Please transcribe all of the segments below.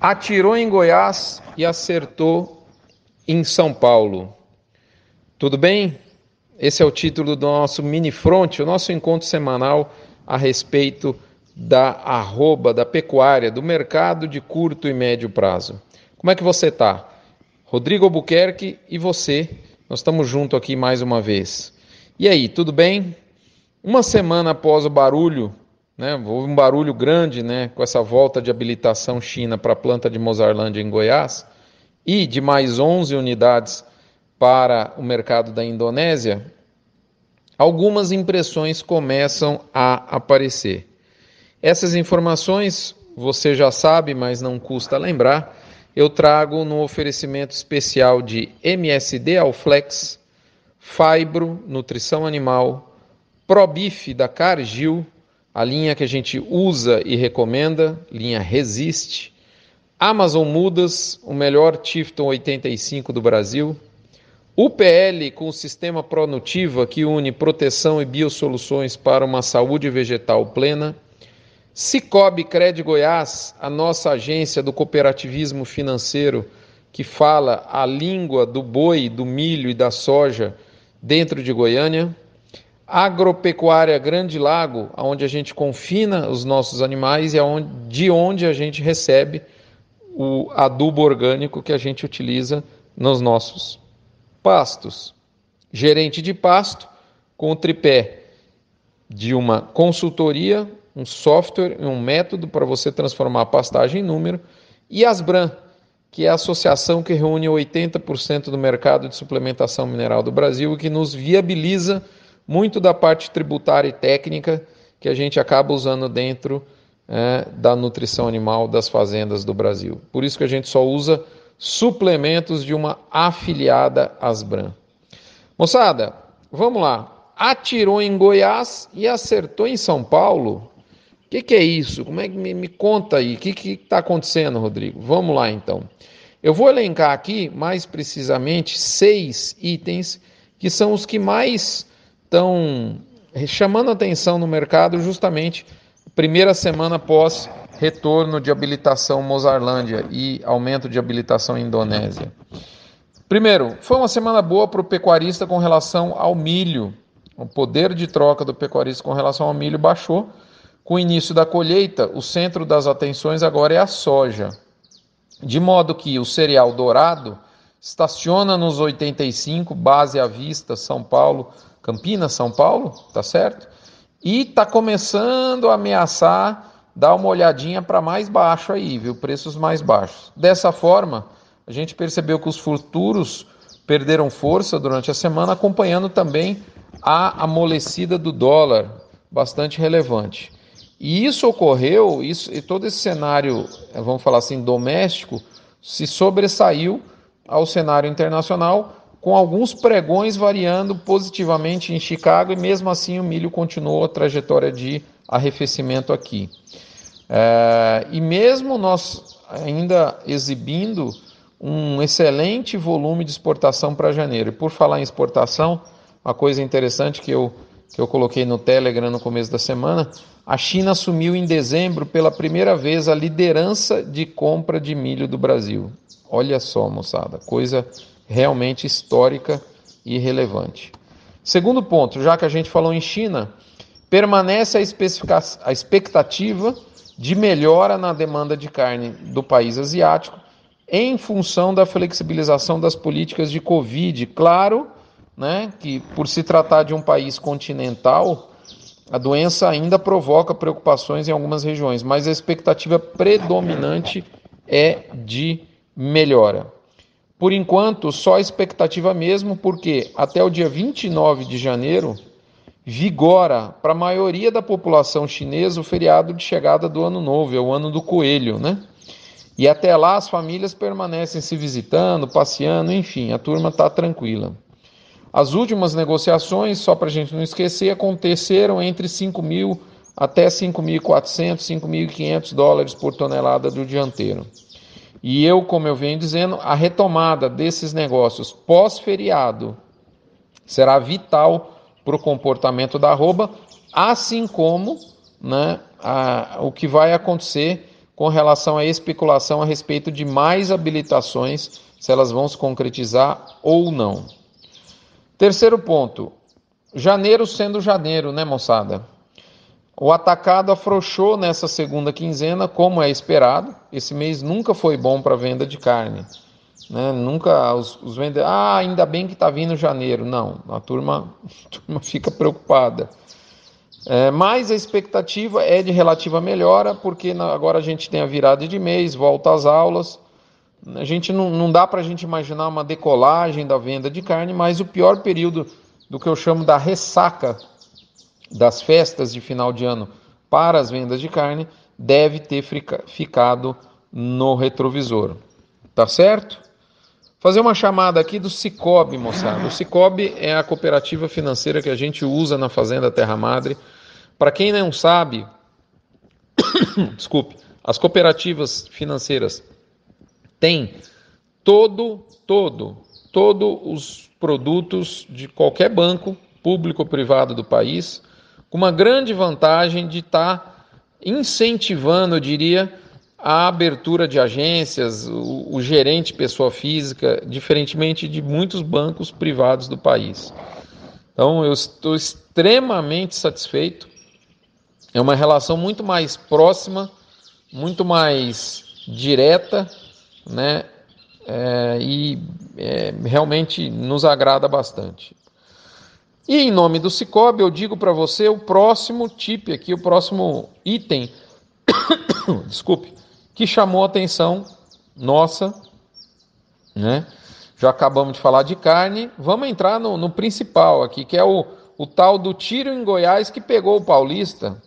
Atirou em Goiás e acertou em São Paulo. Tudo bem? Esse é o título do nosso mini front, o nosso encontro semanal a respeito da arroba da pecuária, do mercado de curto e médio prazo. Como é que você está? Rodrigo Albuquerque e você, nós estamos juntos aqui mais uma vez. E aí, tudo bem? Uma semana após o barulho né? Houve um barulho grande né, com essa volta de habilitação China para a planta de Mozarlândia em Goiás e de mais 11 unidades para o mercado da Indonésia. Algumas impressões começam a aparecer. Essas informações você já sabe, mas não custa lembrar. Eu trago no oferecimento especial de MSD Alflex, Fibro, Nutrição Animal, Probif da Cargill a linha que a gente usa e recomenda, linha Resiste, Amazon Mudas, o melhor Tifton 85 do Brasil, UPL com o sistema Pronutiva que une proteção e biosoluções para uma saúde vegetal plena, Cicobi Cred Goiás, a nossa agência do cooperativismo financeiro que fala a língua do boi, do milho e da soja dentro de Goiânia, agropecuária Grande Lago, onde a gente confina os nossos animais e aonde, de onde a gente recebe o adubo orgânico que a gente utiliza nos nossos pastos. Gerente de pasto com o tripé de uma consultoria, um software e um método para você transformar a pastagem em número, e Asbran, que é a associação que reúne 80% do mercado de suplementação mineral do Brasil e que nos viabiliza muito da parte tributária e técnica que a gente acaba usando dentro é, da nutrição animal das fazendas do Brasil. Por isso que a gente só usa suplementos de uma afiliada Asbran. Moçada, vamos lá. Atirou em Goiás e acertou em São Paulo. O que, que, é isso? Como é que me, me conta aí? O que está acontecendo, Rodrigo? Vamos lá então. Eu vou elencar aqui, mais precisamente, seis itens que são os que mais estão chamando atenção no mercado justamente primeira semana após retorno de habilitação Mozarlândia e aumento de habilitação Indonésia. Primeiro, foi uma semana boa para o pecuarista com relação ao milho. O poder de troca do pecuarista com relação ao milho baixou. Com o início da colheita, o centro das atenções agora é a soja. De modo que o cereal dourado estaciona nos 85, base à vista, São Paulo, Campinas, São Paulo, tá certo? E tá começando a ameaçar dar uma olhadinha para mais baixo aí, viu? Preços mais baixos. Dessa forma, a gente percebeu que os futuros perderam força durante a semana, acompanhando também a amolecida do dólar, bastante relevante. E isso ocorreu, isso, e todo esse cenário, vamos falar assim, doméstico, se sobressaiu ao cenário internacional, com alguns pregões variando positivamente em Chicago e mesmo assim o milho continuou a trajetória de arrefecimento aqui. É, e mesmo nós ainda exibindo um excelente volume de exportação para janeiro. E por falar em exportação, uma coisa interessante que eu, que eu coloquei no Telegram no começo da semana, a China assumiu em dezembro pela primeira vez a liderança de compra de milho do Brasil. Olha só, moçada, coisa realmente histórica e relevante. Segundo ponto, já que a gente falou em China, permanece a, a expectativa de melhora na demanda de carne do país asiático em função da flexibilização das políticas de Covid. Claro né, que, por se tratar de um país continental, a doença ainda provoca preocupações em algumas regiões, mas a expectativa predominante é de melhora. Por enquanto, só expectativa mesmo, porque até o dia 29 de janeiro vigora para a maioria da população chinesa o feriado de chegada do Ano Novo, é o Ano do Coelho, né? E até lá as famílias permanecem se visitando, passeando, enfim, a turma está tranquila. As últimas negociações, só para a gente não esquecer, aconteceram entre 5 mil até 5.400, 5.500 dólares por tonelada do dianteiro. E eu, como eu venho dizendo, a retomada desses negócios pós-feriado será vital para o comportamento da arroba, assim como né, a, o que vai acontecer com relação à especulação a respeito de mais habilitações, se elas vão se concretizar ou não. Terceiro ponto, janeiro sendo janeiro, né, moçada? O atacado afrouxou nessa segunda quinzena, como é esperado. Esse mês nunca foi bom para venda de carne. Né? Nunca os, os vendedores. Ah, ainda bem que está vindo janeiro. Não, a turma, a turma fica preocupada. É, mas a expectativa é de relativa melhora, porque agora a gente tem a virada de mês, volta às aulas. A gente não, não dá para a gente imaginar uma decolagem da venda de carne, mas o pior período do que eu chamo da ressaca das festas de final de ano para as vendas de carne deve ter ficado no retrovisor. Tá certo? Fazer uma chamada aqui do Cicobi, moçada. O Cicobi é a cooperativa financeira que a gente usa na Fazenda Terra Madre. Para quem não sabe, desculpe, as cooperativas financeiras têm todo, todo, todos os produtos de qualquer banco, público ou privado do país, com uma grande vantagem de estar tá incentivando, eu diria, a abertura de agências, o, o, gerente pessoa física, diferentemente de muitos bancos privados do país. Então, eu estou extremamente satisfeito. É uma relação muito mais próxima, muito mais direta, né? É, e é, realmente nos agrada bastante. E em nome do Cicobi, eu digo para você o próximo tip aqui, o próximo item, desculpe, que chamou a atenção nossa, né? Já acabamos de falar de carne, vamos entrar no, no principal aqui, que é o, o tal do tiro em Goiás que pegou o paulista.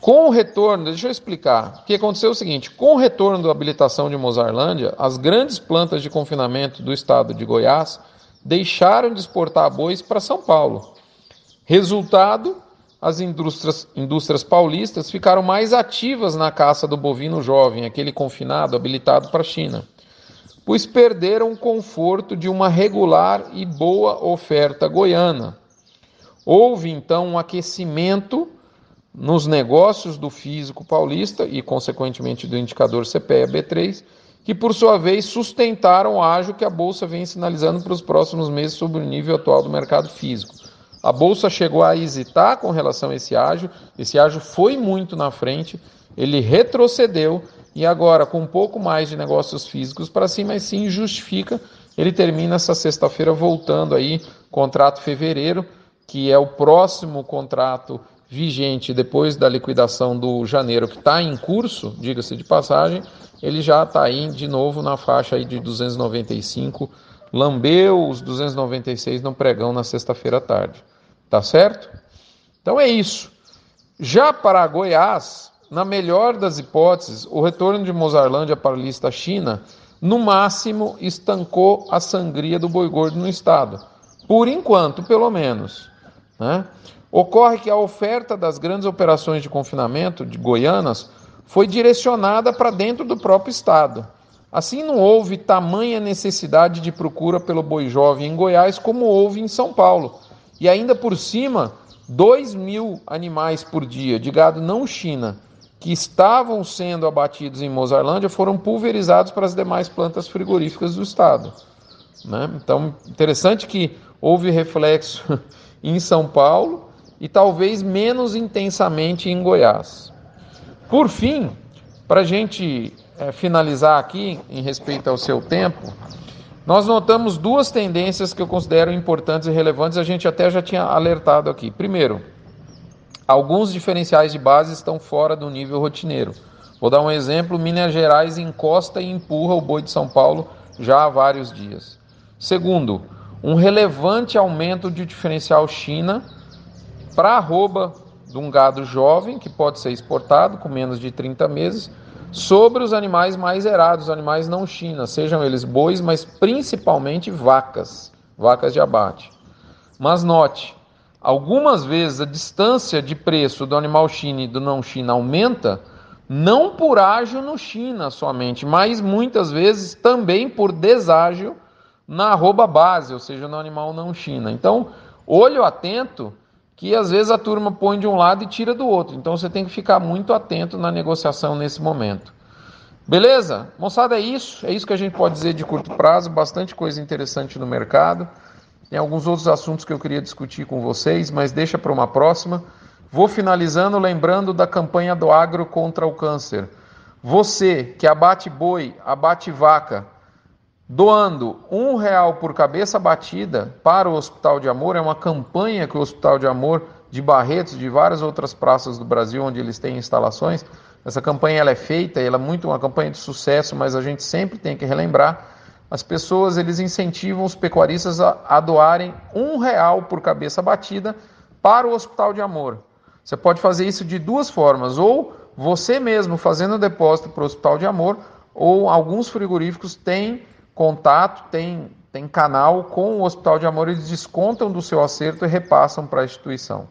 Com o retorno, deixa eu explicar. O que aconteceu é o seguinte: com o retorno da habilitação de Mozarlândia, as grandes plantas de confinamento do estado de Goiás deixaram de exportar bois para São Paulo. Resultado, as indústrias, indústrias paulistas ficaram mais ativas na caça do bovino jovem, aquele confinado habilitado para a China, pois perderam o conforto de uma regular e boa oferta goiana. Houve então um aquecimento nos negócios do físico paulista e, consequentemente, do indicador CPEA-B3, que por sua vez sustentaram o ágio que a bolsa vem sinalizando para os próximos meses sobre o nível atual do mercado físico. A bolsa chegou a hesitar com relação a esse ágio, esse ágio foi muito na frente, ele retrocedeu e agora com um pouco mais de negócios físicos para cima, mas sim justifica, ele termina essa sexta-feira voltando aí, contrato fevereiro, que é o próximo contrato vigente depois da liquidação do janeiro, que está em curso, diga-se de passagem, ele já está aí de novo na faixa aí de 295, lambeu os 296 no pregão na sexta-feira à tarde. Tá certo? Então é isso. Já para Goiás, na melhor das hipóteses, o retorno de Mozarlândia para a lista China, no máximo, estancou a sangria do boi gordo no estado. Por enquanto, pelo menos. Né? Ocorre que a oferta das grandes operações de confinamento de Goianas foi direcionada para dentro do próprio estado. Assim, não houve tamanha necessidade de procura pelo boi jovem em Goiás como houve em São Paulo. E ainda por cima, 2 mil animais por dia de gado não China que estavam sendo abatidos em Mozarlândia foram pulverizados para as demais plantas frigoríficas do estado. Né? Então, interessante que houve reflexo em São Paulo e talvez menos intensamente em Goiás. Por fim, para a gente é, finalizar aqui, em respeito ao seu tempo, nós notamos duas tendências que eu considero importantes e relevantes, a gente até já tinha alertado aqui. Primeiro, alguns diferenciais de base estão fora do nível rotineiro. Vou dar um exemplo: Minas Gerais encosta e empurra o boi de São Paulo já há vários dias. Segundo, um relevante aumento de diferencial China para arroba de um gado jovem que pode ser exportado com menos de 30 meses sobre os animais mais erados, animais não China, sejam eles bois, mas principalmente vacas, vacas de abate. Mas note, algumas vezes a distância de preço do animal China e do não China aumenta, não por ágio no China somente, mas muitas vezes também por deságio na arroba base, ou seja, no animal não China. Então, olho atento que às vezes a turma põe de um lado e tira do outro. Então você tem que ficar muito atento na negociação nesse momento. Beleza? Moçada, é isso. É isso que a gente pode dizer de curto prazo. Bastante coisa interessante no mercado. Tem alguns outros assuntos que eu queria discutir com vocês, mas deixa para uma próxima. Vou finalizando lembrando da campanha do agro contra o câncer. Você que abate boi, abate vaca, doando um real por cabeça batida para o Hospital de Amor. É uma campanha que o Hospital de Amor de Barretos, de várias outras praças do Brasil onde eles têm instalações. Essa campanha ela é feita, ela é muito uma campanha de sucesso, mas a gente sempre tem que relembrar as pessoas eles incentivam os pecuaristas a, a doarem um real por cabeça batida para o Hospital de Amor. Você pode fazer isso de duas formas, ou você mesmo fazendo o depósito para o Hospital de Amor, ou alguns frigoríficos têm contato, tem, tem canal com o Hospital de Amor, eles descontam do seu acerto e repassam para a instituição.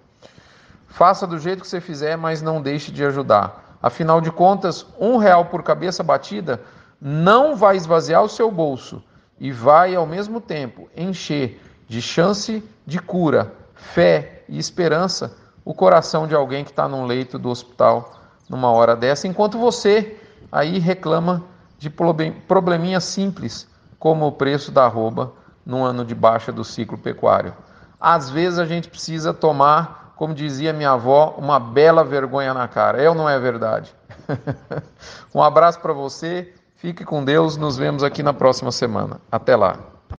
Faça do jeito que você fizer, mas não deixe de ajudar. Afinal de contas, um real por cabeça batida não vai esvaziar o seu bolso e vai, ao mesmo tempo, encher de chance de cura, fé e esperança o coração de alguém que está num leito do hospital numa hora dessa, enquanto você aí reclama de probleminha simples como o preço da arroba num ano de baixa do ciclo pecuário. Às vezes a gente precisa tomar, como dizia minha avó, uma bela vergonha na cara. É ou não é verdade? um abraço para você, fique com Deus, nos vemos aqui na próxima semana. Até lá.